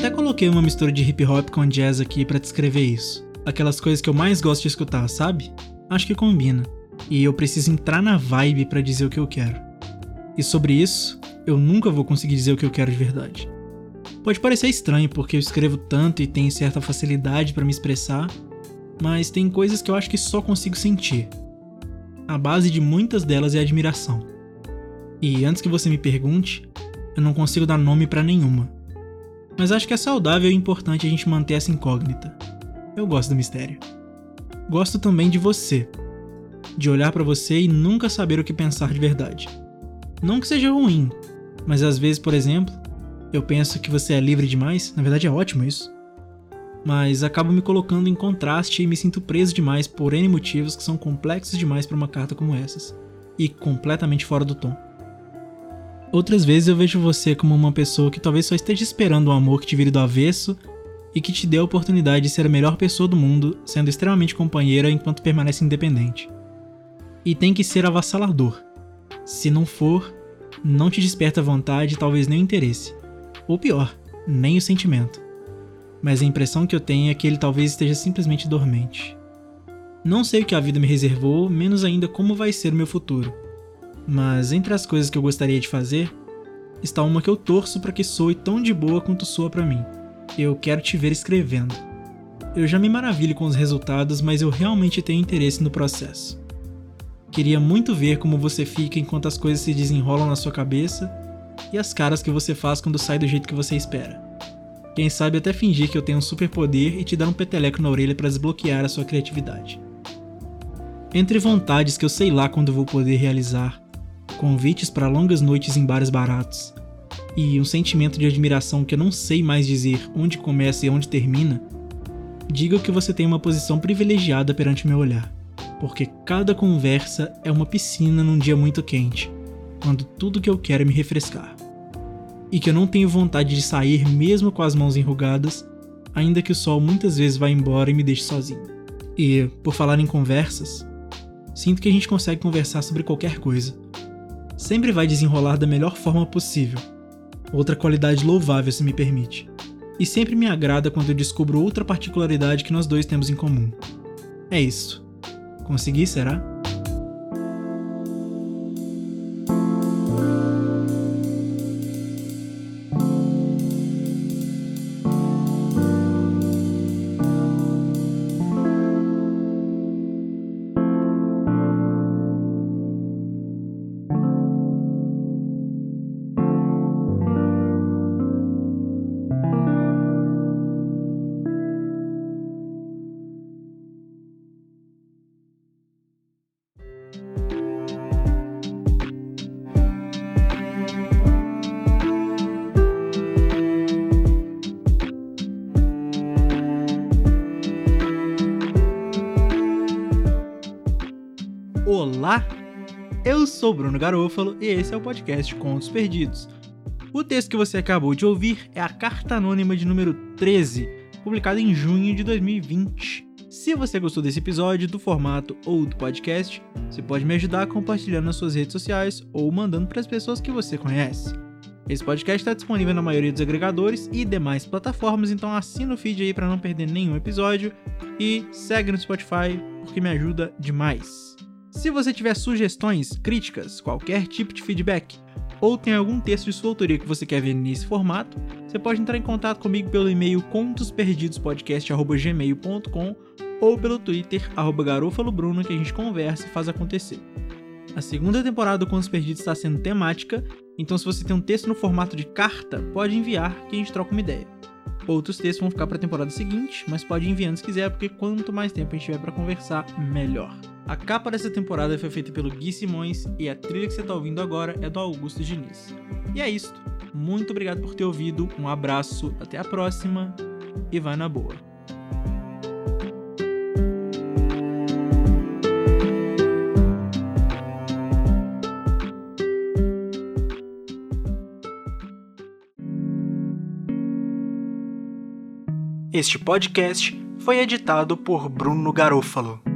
Até coloquei uma mistura de hip hop com jazz aqui para descrever isso. Aquelas coisas que eu mais gosto de escutar, sabe? Acho que combina. E eu preciso entrar na vibe para dizer o que eu quero. E sobre isso, eu nunca vou conseguir dizer o que eu quero de verdade. Pode parecer estranho porque eu escrevo tanto e tenho certa facilidade para me expressar, mas tem coisas que eu acho que só consigo sentir. A base de muitas delas é admiração. E antes que você me pergunte, eu não consigo dar nome para nenhuma mas acho que é saudável e importante a gente manter essa incógnita. Eu gosto do mistério. Gosto também de você, de olhar para você e nunca saber o que pensar de verdade. Não que seja ruim, mas às vezes, por exemplo, eu penso que você é livre demais, na verdade é ótimo isso. Mas acabo me colocando em contraste e me sinto preso demais por N motivos que são complexos demais para uma carta como essas, e completamente fora do tom. Outras vezes eu vejo você como uma pessoa que talvez só esteja esperando um amor que te vire do avesso e que te dê a oportunidade de ser a melhor pessoa do mundo, sendo extremamente companheira enquanto permanece independente. E tem que ser avassalador. Se não for, não te desperta vontade talvez nem o interesse. Ou pior, nem o sentimento. Mas a impressão que eu tenho é que ele talvez esteja simplesmente dormente. Não sei o que a vida me reservou, menos ainda como vai ser o meu futuro mas entre as coisas que eu gostaria de fazer, está uma que eu torço para que soe tão de boa quanto soa para mim. Eu quero te ver escrevendo. Eu já me maravilho com os resultados, mas eu realmente tenho interesse no processo. Queria muito ver como você fica enquanto as coisas se desenrolam na sua cabeça e as caras que você faz quando sai do jeito que você espera. Quem sabe até fingir que eu tenho um superpoder e te dar um peteleco na orelha para desbloquear a sua criatividade. Entre vontades que eu sei lá quando vou poder realizar, convites para longas noites em bares baratos e um sentimento de admiração que eu não sei mais dizer onde começa e onde termina, diga que você tem uma posição privilegiada perante meu olhar, porque cada conversa é uma piscina num dia muito quente, quando tudo que eu quero é me refrescar. E que eu não tenho vontade de sair mesmo com as mãos enrugadas, ainda que o sol muitas vezes vá embora e me deixe sozinho. E, por falar em conversas, sinto que a gente consegue conversar sobre qualquer coisa sempre vai desenrolar da melhor forma possível. Outra qualidade louvável, se me permite. E sempre me agrada quando eu descubro outra particularidade que nós dois temos em comum. É isso. Consegui, será? Olá, eu sou Bruno Garofalo e esse é o podcast Contos Perdidos. O texto que você acabou de ouvir é a Carta Anônima de número 13, publicada em junho de 2020. Se você gostou desse episódio, do formato ou do podcast, você pode me ajudar compartilhando nas suas redes sociais ou mandando para as pessoas que você conhece. Esse podcast está disponível na maioria dos agregadores e demais plataformas, então assina o feed aí para não perder nenhum episódio e segue no Spotify porque me ajuda demais. Se você tiver sugestões, críticas, qualquer tipo de feedback, ou tem algum texto de sua autoria que você quer ver nesse formato, você pode entrar em contato comigo pelo e-mail contosperdidospodcast.gmail.com ou pelo Twitter, arroba garofalobruno, que a gente conversa e faz acontecer. A segunda temporada do Contos Perdidos está sendo temática, então se você tem um texto no formato de carta, pode enviar que a gente troca uma ideia. Outros textos vão ficar para a temporada seguinte, mas pode enviar se quiser, porque quanto mais tempo a gente tiver para conversar, melhor. A capa dessa temporada foi feita pelo Gui Simões e a trilha que você está ouvindo agora é do Augusto Diniz. E é isso. Muito obrigado por ter ouvido, um abraço, até a próxima e vai na boa. Este podcast foi editado por Bruno Garofalo.